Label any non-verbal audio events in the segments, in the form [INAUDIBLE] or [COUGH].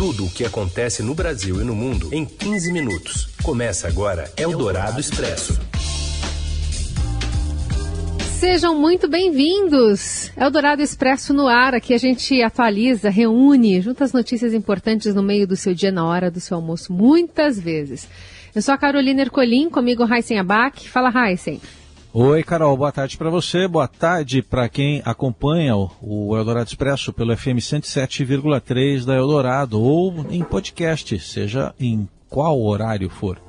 Tudo o que acontece no Brasil e no mundo em 15 minutos. Começa agora Eldorado Expresso. Sejam muito bem-vindos. Eldorado Expresso no ar. Aqui a gente atualiza, reúne, junta as notícias importantes no meio do seu dia, na hora do seu almoço, muitas vezes. Eu sou a Carolina Ercolim, comigo Raíssen Abac. Fala, Raíssen. Oi, Carol, boa tarde para você, boa tarde para quem acompanha o, Eldorado Expresso pelo FM 107,3 da Eldorado ou em podcast, seja em qual horário for.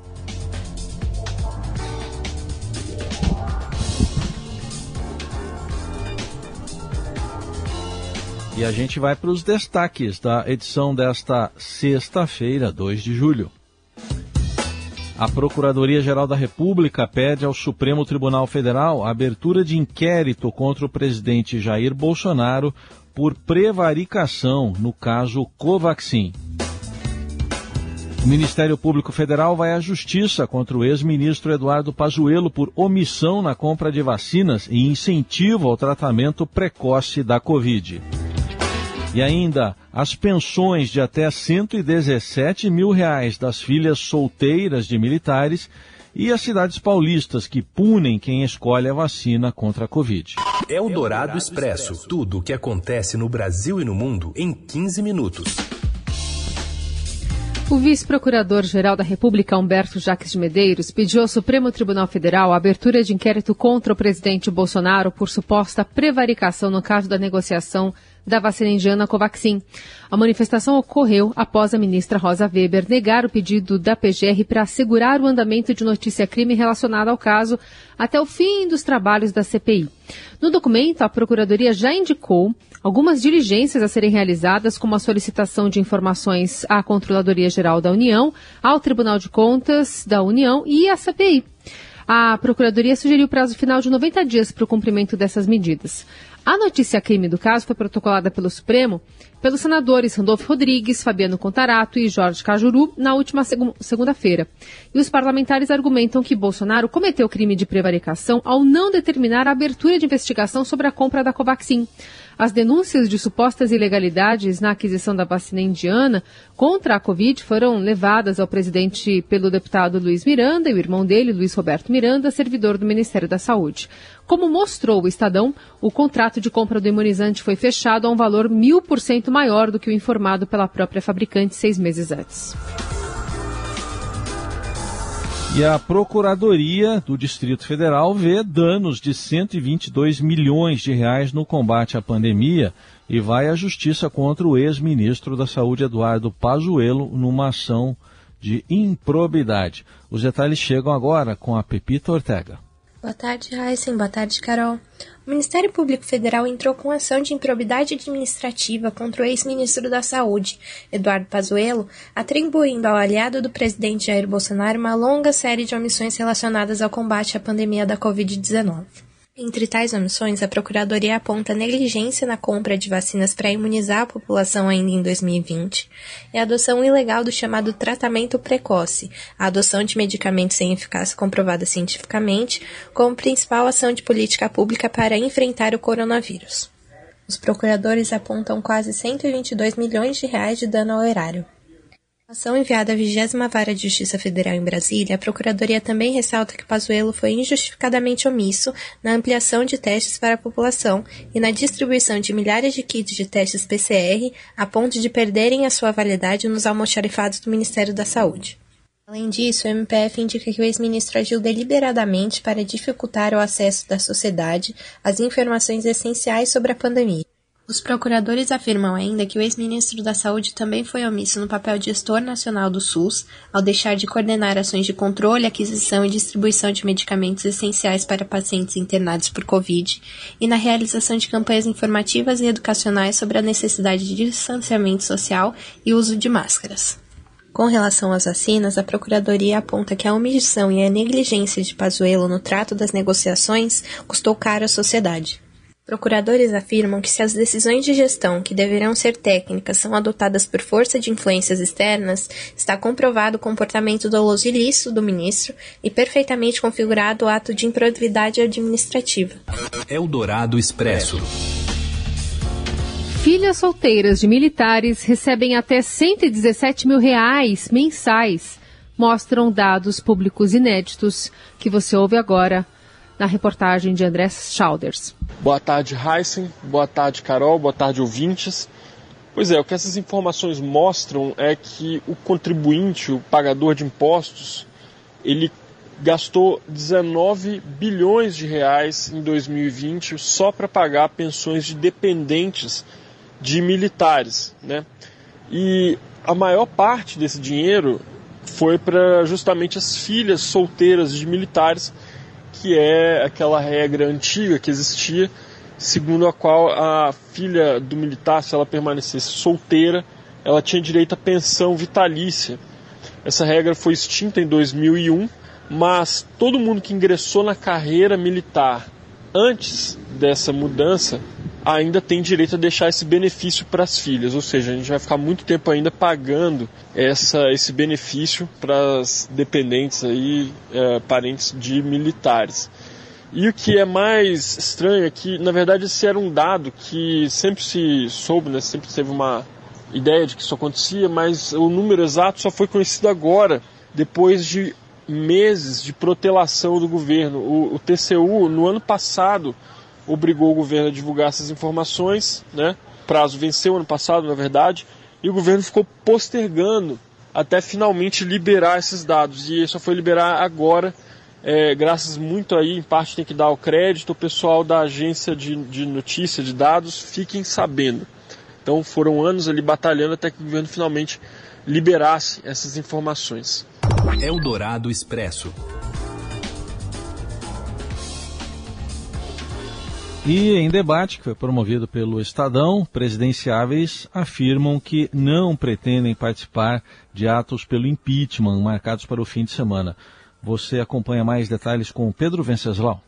E a gente vai para os destaques da edição desta sexta-feira, 2 de julho. A Procuradoria-Geral da República pede ao Supremo Tribunal Federal a abertura de inquérito contra o presidente Jair Bolsonaro por prevaricação no caso Covaxin. O Ministério Público Federal vai à justiça contra o ex-ministro Eduardo Pazuello por omissão na compra de vacinas e incentivo ao tratamento precoce da Covid. E ainda as pensões de até 117 mil reais das filhas solteiras de militares e as cidades paulistas que punem quem escolhe a vacina contra a Covid. É o Dourado Expresso. Tudo o que acontece no Brasil e no mundo em 15 minutos. O vice-procurador-geral da República, Humberto Jacques de Medeiros, pediu ao Supremo Tribunal Federal a abertura de inquérito contra o presidente Bolsonaro por suposta prevaricação no caso da negociação da vacina indiana Covaxin. A manifestação ocorreu após a ministra Rosa Weber negar o pedido da PGR para assegurar o andamento de notícia-crime relacionada ao caso até o fim dos trabalhos da CPI. No documento, a Procuradoria já indicou algumas diligências a serem realizadas, como a solicitação de informações à Controladoria Geral da União, ao Tribunal de Contas da União e à CPI. A Procuradoria sugeriu prazo final de 90 dias para o cumprimento dessas medidas. A notícia-crime do caso foi protocolada pelo Supremo pelos senadores Randolfo Rodrigues, Fabiano Contarato e Jorge Cajuru na última segunda-feira. E os parlamentares argumentam que Bolsonaro cometeu crime de prevaricação ao não determinar a abertura de investigação sobre a compra da Covaxin. As denúncias de supostas ilegalidades na aquisição da vacina indiana contra a Covid foram levadas ao presidente pelo deputado Luiz Miranda e o irmão dele, Luiz Roberto Miranda, servidor do Ministério da Saúde. Como mostrou o Estadão, o contrato de compra do imunizante foi fechado a um valor mil por cento maior do que o informado pela própria fabricante seis meses antes. E a Procuradoria do Distrito Federal vê danos de 122 milhões de reais no combate à pandemia e vai à justiça contra o ex-ministro da Saúde Eduardo Pazuello numa ação de improbidade. Os detalhes chegam agora com a Pepita Ortega. Boa tarde, Heisen. Boa tarde, Carol. O Ministério Público Federal entrou com ação de improbidade administrativa contra o ex-ministro da Saúde, Eduardo Pazuello, atribuindo ao aliado do presidente Jair Bolsonaro uma longa série de omissões relacionadas ao combate à pandemia da Covid-19. Entre tais omissões, a Procuradoria aponta negligência na compra de vacinas para imunizar a população ainda em 2020 e a adoção ilegal do chamado tratamento precoce, a adoção de medicamentos sem eficácia comprovada cientificamente, como principal ação de política pública para enfrentar o coronavírus. Os procuradores apontam quase 122 milhões de reais de dano ao erário ação enviada à 20 Vara de Justiça Federal em Brasília, a Procuradoria também ressalta que Pazuello foi injustificadamente omisso na ampliação de testes para a população e na distribuição de milhares de kits de testes PCR a ponto de perderem a sua validade nos almoxarifados do Ministério da Saúde. Além disso, o MPF indica que o ex-ministro agiu deliberadamente para dificultar o acesso da sociedade às informações essenciais sobre a pandemia. Os procuradores afirmam ainda que o ex-ministro da Saúde também foi omisso no papel de gestor nacional do SUS, ao deixar de coordenar ações de controle, aquisição e distribuição de medicamentos essenciais para pacientes internados por Covid, e na realização de campanhas informativas e educacionais sobre a necessidade de distanciamento social e uso de máscaras. Com relação às vacinas, a Procuradoria aponta que a omissão e a negligência de Pazuello no trato das negociações custou caro à sociedade. Procuradores afirmam que se as decisões de gestão, que deverão ser técnicas, são adotadas por força de influências externas, está comprovado o comportamento doloso e ilícito do ministro e perfeitamente configurado o ato de improbidade administrativa. Eldorado Expresso. filhas solteiras de militares recebem até 117 mil reais mensais, mostram dados públicos inéditos que você ouve agora na reportagem de André Schauders. Boa tarde, Heisen. Boa tarde, Carol. Boa tarde, ouvintes. Pois é, o que essas informações mostram é que o contribuinte, o pagador de impostos, ele gastou 19 bilhões de reais em 2020 só para pagar pensões de dependentes de militares, né? E a maior parte desse dinheiro foi para justamente as filhas solteiras de militares que é aquela regra antiga que existia, segundo a qual a filha do militar, se ela permanecesse solteira, ela tinha direito à pensão vitalícia. Essa regra foi extinta em 2001, mas todo mundo que ingressou na carreira militar antes dessa mudança ainda tem direito a deixar esse benefício para as filhas, ou seja, a gente vai ficar muito tempo ainda pagando essa, esse benefício para as dependentes aí, é, parentes de militares. E o que é mais estranho é que, na verdade, esse era um dado que sempre se soube, né, sempre teve uma ideia de que isso acontecia, mas o número exato só foi conhecido agora, depois de meses de protelação do governo. O, o TCU, no ano passado, obrigou o governo a divulgar essas informações, né? O prazo venceu ano passado, na verdade, e o governo ficou postergando até finalmente liberar esses dados. E só foi liberar agora, é, graças muito aí, em parte tem que dar o crédito, o pessoal da agência de, de notícia, de dados, fiquem sabendo. Então foram anos ali batalhando até que o governo finalmente liberasse essas informações. Eldorado Expresso. E em debate que foi promovido pelo Estadão, presidenciáveis afirmam que não pretendem participar de atos pelo impeachment marcados para o fim de semana. Você acompanha mais detalhes com Pedro Venceslau.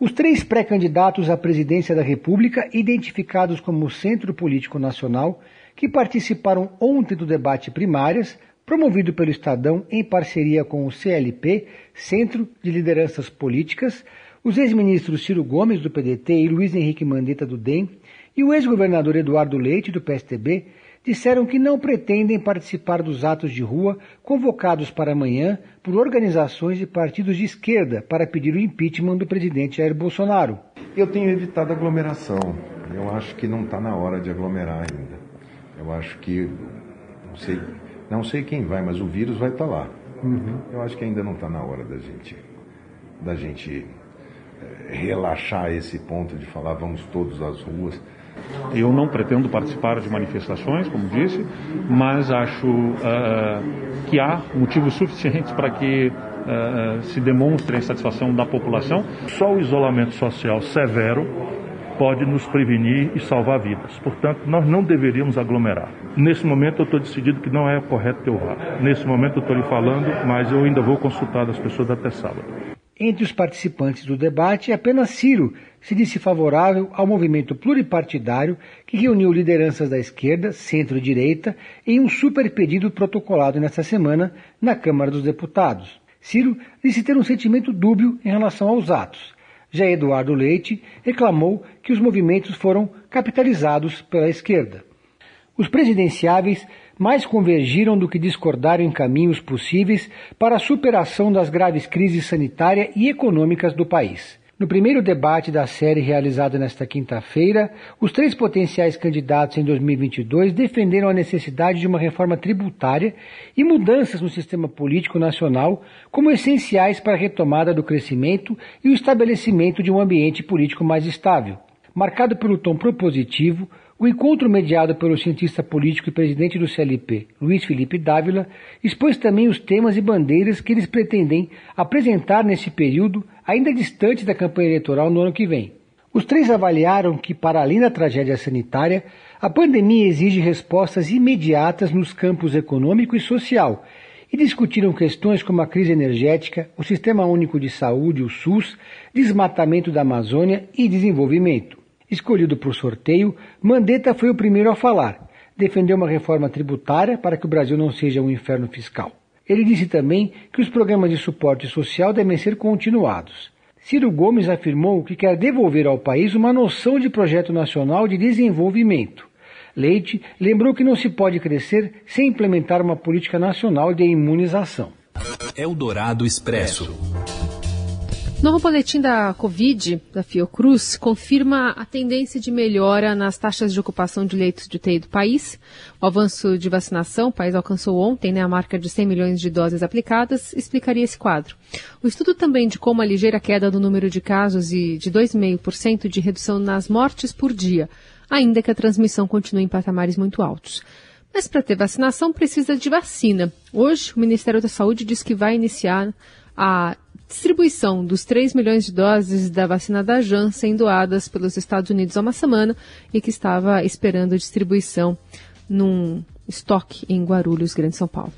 Os três pré-candidatos à presidência da República, identificados como Centro Político Nacional, que participaram ontem do debate primárias, promovido pelo Estadão em parceria com o CLP, Centro de Lideranças Políticas, os ex-ministros Ciro Gomes, do PDT, e Luiz Henrique Mandetta, do DEM, e o ex-governador Eduardo Leite, do PSTB, disseram que não pretendem participar dos atos de rua convocados para amanhã por organizações de partidos de esquerda para pedir o impeachment do presidente Jair Bolsonaro. Eu tenho evitado aglomeração. Eu acho que não está na hora de aglomerar ainda. Eu acho que não sei, não sei quem vai, mas o vírus vai estar tá lá. Uhum. Eu acho que ainda não está na hora da gente, da gente relaxar esse ponto de falar vamos todos às ruas. Eu não pretendo participar de manifestações, como disse, mas acho uh, que há motivos suficientes para que uh, se demonstre a insatisfação da população. Só o isolamento social severo pode nos prevenir e salvar vidas. Portanto, nós não deveríamos aglomerar. Nesse momento, eu estou decidido que não é correto que eu vá. Nesse momento, eu estou lhe falando, mas eu ainda vou consultar as pessoas até sábado. Entre os participantes do debate, apenas Ciro se disse favorável ao movimento pluripartidário que reuniu lideranças da esquerda, centro-direita, em um super pedido protocolado nesta semana na Câmara dos Deputados. Ciro disse ter um sentimento dúbio em relação aos atos. Já Eduardo Leite reclamou que os movimentos foram capitalizados pela esquerda. Os presidenciáveis mais convergiram do que discordaram em caminhos possíveis para a superação das graves crises sanitária e econômicas do país. No primeiro debate da série realizado nesta quinta-feira, os três potenciais candidatos em 2022 defenderam a necessidade de uma reforma tributária e mudanças no sistema político nacional como essenciais para a retomada do crescimento e o estabelecimento de um ambiente político mais estável. Marcado pelo tom propositivo, o encontro mediado pelo cientista político e presidente do CLP, Luiz Felipe Dávila, expôs também os temas e bandeiras que eles pretendem apresentar nesse período, ainda distante da campanha eleitoral no ano que vem. Os três avaliaram que, para além da tragédia sanitária, a pandemia exige respostas imediatas nos campos econômico e social e discutiram questões como a crise energética, o Sistema Único de Saúde, o SUS, desmatamento da Amazônia e desenvolvimento. Escolhido por sorteio, Mandetta foi o primeiro a falar. Defendeu uma reforma tributária para que o Brasil não seja um inferno fiscal. Ele disse também que os programas de suporte social devem ser continuados. Ciro Gomes afirmou que quer devolver ao país uma noção de projeto nacional de desenvolvimento. Leite lembrou que não se pode crescer sem implementar uma política nacional de imunização. Eldorado Expresso. Novo boletim da Covid, da Fiocruz, confirma a tendência de melhora nas taxas de ocupação de leitos de UTI do país. O avanço de vacinação, o país alcançou ontem né, a marca de 100 milhões de doses aplicadas, explicaria esse quadro. O estudo também indicou uma ligeira queda do número de casos e de 2,5% de redução nas mortes por dia, ainda que a transmissão continue em patamares muito altos. Mas para ter vacinação precisa de vacina. Hoje, o Ministério da Saúde diz que vai iniciar a distribuição dos 3 milhões de doses da vacina da Janssen doadas pelos Estados Unidos há uma semana e que estava esperando distribuição num estoque em Guarulhos, Grande São Paulo.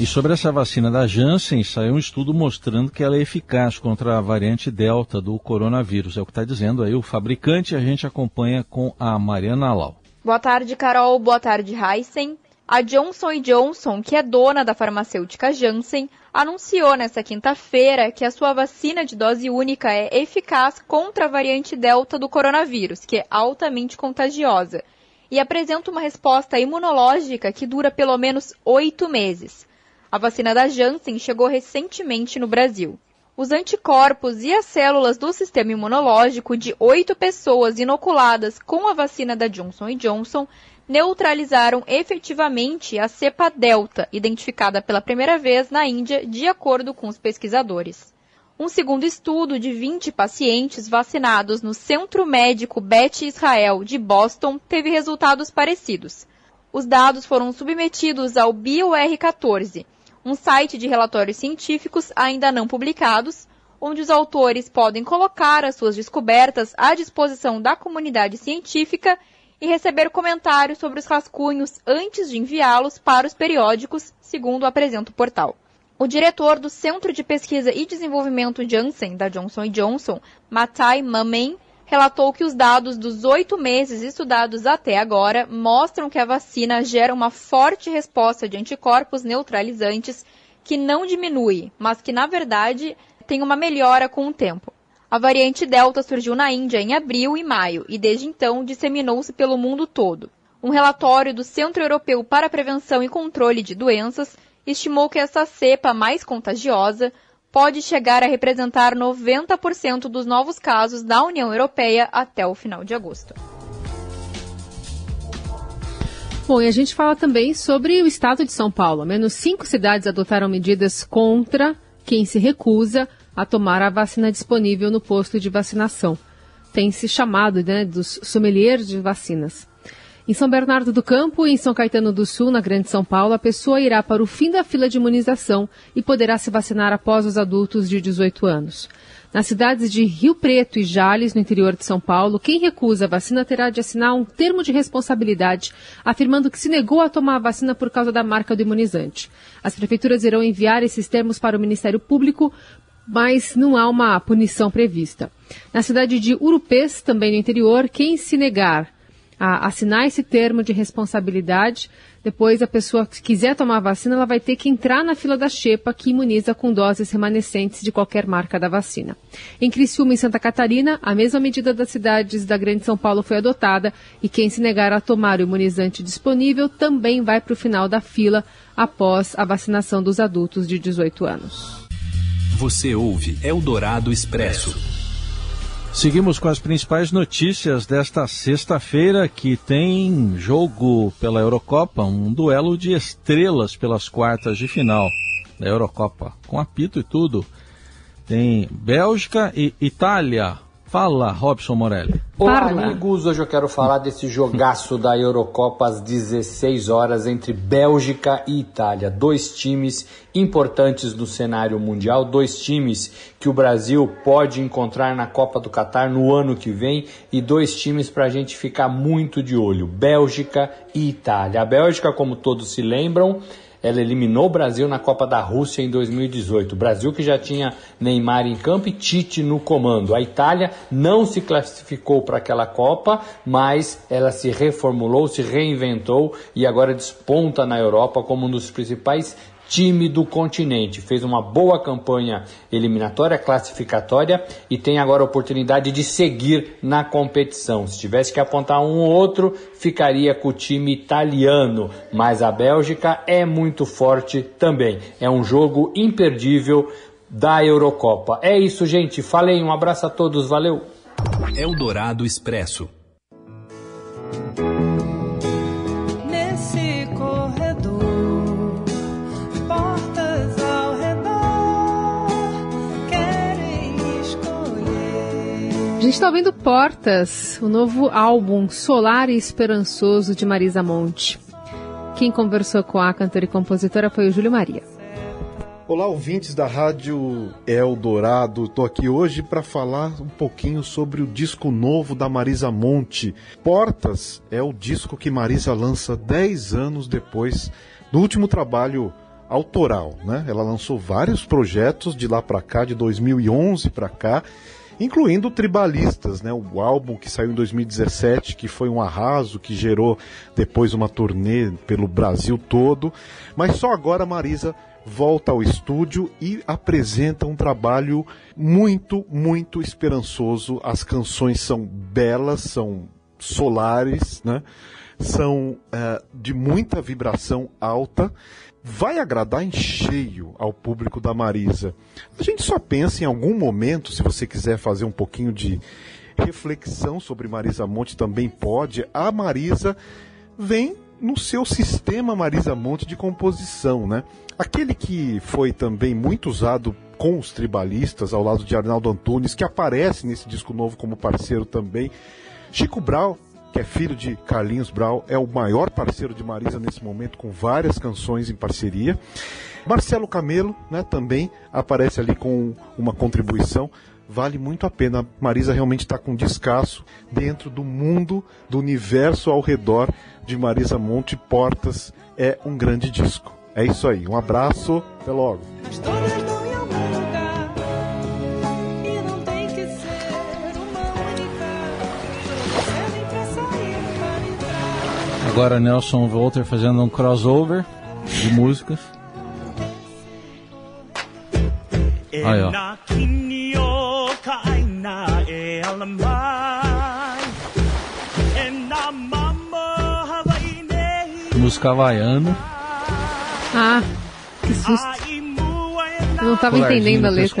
E sobre essa vacina da Janssen, saiu um estudo mostrando que ela é eficaz contra a variante Delta do coronavírus. É o que está dizendo aí o fabricante. A gente acompanha com a Mariana Lau. Boa tarde, Carol. Boa tarde, Heisen. A Johnson Johnson, que é dona da farmacêutica Janssen, anunciou nesta quinta-feira que a sua vacina de dose única é eficaz contra a variante Delta do coronavírus, que é altamente contagiosa, e apresenta uma resposta imunológica que dura pelo menos oito meses. A vacina da Janssen chegou recentemente no Brasil. Os anticorpos e as células do sistema imunológico de oito pessoas inoculadas com a vacina da Johnson Johnson neutralizaram efetivamente a cepa Delta, identificada pela primeira vez na Índia, de acordo com os pesquisadores. Um segundo estudo de 20 pacientes vacinados no Centro Médico Beth Israel de Boston teve resultados parecidos. Os dados foram submetidos ao BioR14, um site de relatórios científicos ainda não publicados, onde os autores podem colocar as suas descobertas à disposição da comunidade científica e receber comentários sobre os rascunhos antes de enviá-los para os periódicos, segundo apresenta o portal. O diretor do Centro de Pesquisa e Desenvolvimento Janssen, da Johnson Johnson, Matai Mamen, relatou que os dados dos oito meses estudados até agora mostram que a vacina gera uma forte resposta de anticorpos neutralizantes que não diminui, mas que, na verdade, tem uma melhora com o tempo. A variante Delta surgiu na Índia em abril e maio e desde então disseminou-se pelo mundo todo. Um relatório do Centro Europeu para a Prevenção e Controle de Doenças estimou que essa cepa mais contagiosa pode chegar a representar 90% dos novos casos da União Europeia até o final de agosto. Bom, e a gente fala também sobre o estado de São Paulo. Menos cinco cidades adotaram medidas contra quem se recusa a tomar a vacina disponível no posto de vacinação. Tem se chamado né, dos sommeliers de vacinas. Em São Bernardo do Campo e em São Caetano do Sul, na Grande São Paulo, a pessoa irá para o fim da fila de imunização e poderá se vacinar após os adultos de 18 anos. Nas cidades de Rio Preto e Jales, no interior de São Paulo, quem recusa a vacina terá de assinar um termo de responsabilidade, afirmando que se negou a tomar a vacina por causa da marca do imunizante. As prefeituras irão enviar esses termos para o Ministério Público mas não há uma punição prevista. Na cidade de Urupês, também no interior, quem se negar a assinar esse termo de responsabilidade, depois a pessoa que quiser tomar a vacina, ela vai ter que entrar na fila da Xepa, que imuniza com doses remanescentes de qualquer marca da vacina. Em Criciúma e Santa Catarina, a mesma medida das cidades da Grande São Paulo foi adotada e quem se negar a tomar o imunizante disponível também vai para o final da fila após a vacinação dos adultos de 18 anos. Você ouve Eldorado Expresso. Seguimos com as principais notícias desta sexta-feira, que tem jogo pela Eurocopa, um duelo de estrelas pelas quartas de final da Eurocopa, com apito e tudo. Tem Bélgica e Itália. Fala, Robson Morelli. Olá, amigos. Hoje eu quero falar desse jogaço da Eurocopa às 16 horas entre Bélgica e Itália. Dois times importantes no cenário mundial, dois times que o Brasil pode encontrar na Copa do Catar no ano que vem e dois times para a gente ficar muito de olho: Bélgica e Itália. A Bélgica, como todos se lembram, ela eliminou o Brasil na Copa da Rússia em 2018. O Brasil que já tinha Neymar em campo e Tite no comando. A Itália não se classificou para aquela Copa, mas ela se reformulou, se reinventou e agora desponta na Europa como um dos principais time do continente. Fez uma boa campanha eliminatória, classificatória e tem agora a oportunidade de seguir na competição. Se tivesse que apontar um ou outro, ficaria com o time italiano, mas a Bélgica é muito forte também. É um jogo imperdível da Eurocopa. É isso, gente. Falei, um abraço a todos, valeu. Eldorado Expresso. Está ouvindo Portas, o novo álbum Solar e Esperançoso de Marisa Monte. Quem conversou com a cantora e compositora foi o Júlio Maria. Olá, ouvintes da Rádio Eldorado. Estou aqui hoje para falar um pouquinho sobre o disco novo da Marisa Monte. Portas é o disco que Marisa lança 10 anos depois do último trabalho autoral, né? Ela lançou vários projetos de lá para cá, de 2011 para cá, incluindo Tribalistas, né? O álbum que saiu em 2017, que foi um arraso, que gerou depois uma turnê pelo Brasil todo. Mas só agora Marisa volta ao estúdio e apresenta um trabalho muito, muito esperançoso. As canções são belas, são solares, né? são uh, de muita vibração alta. Vai agradar em cheio ao público da Marisa. A gente só pensa em algum momento, se você quiser fazer um pouquinho de reflexão sobre Marisa Monte, também pode. A Marisa vem no seu sistema Marisa Monte de composição, né? Aquele que foi também muito usado com os tribalistas, ao lado de Arnaldo Antunes, que aparece nesse disco novo como parceiro também. Chico Brau, que é filho de Carlinhos Brau, é o maior parceiro de Marisa nesse momento, com várias canções em parceria. Marcelo Camelo, né, também aparece ali com uma contribuição. Vale muito a pena. Marisa realmente está com descasso dentro do mundo, do universo ao redor de Marisa Monte Portas. É um grande disco. É isso aí. Um abraço. Até logo. Agora Nelson Volter fazendo um crossover de músicas. Aí, ó. Música havaiana. Ah, que susto. Eu não estava entendendo a letra.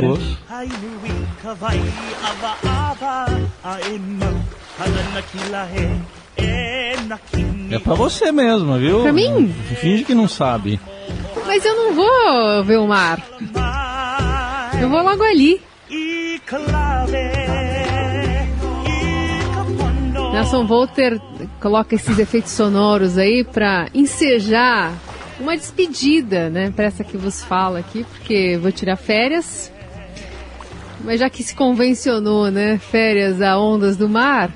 É pra você mesmo, viu? Pra mim? Finge que não sabe. Mas eu não vou ver o mar. Eu vou logo ali. Nelson Volter coloca esses efeitos sonoros aí para ensejar uma despedida, né, para essa que vos fala aqui, porque vou tirar férias. Mas já que se convencionou, né, férias a ondas do mar,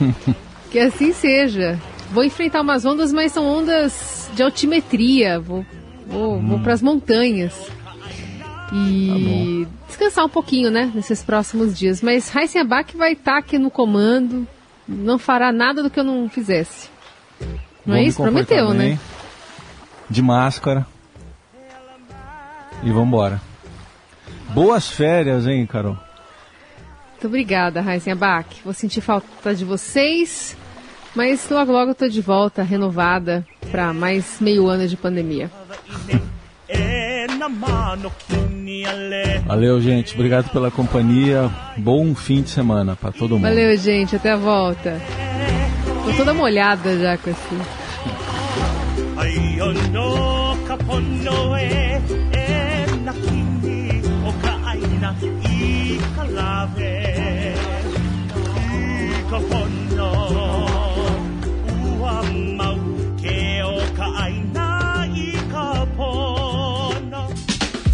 [LAUGHS] que assim seja. Vou enfrentar umas ondas, mas são ondas de altimetria. Vou, vou, hum. vou para as montanhas. E tá descansar um pouquinho, né, nesses próximos dias. Mas Heisen Abac vai estar tá aqui no comando, não fará nada do que eu não fizesse. Não é isso? Prometeu, né? De máscara. E vambora. Boas férias, hein, Carol? Muito obrigada, Heisen Abac. Vou sentir falta de vocês. Mas logo logo eu tô de volta, renovada, para mais meio ano de pandemia. Valeu, gente. Obrigado pela companhia. Bom fim de semana para todo mundo. Valeu, gente. Até a volta. Tô toda molhada já com esse.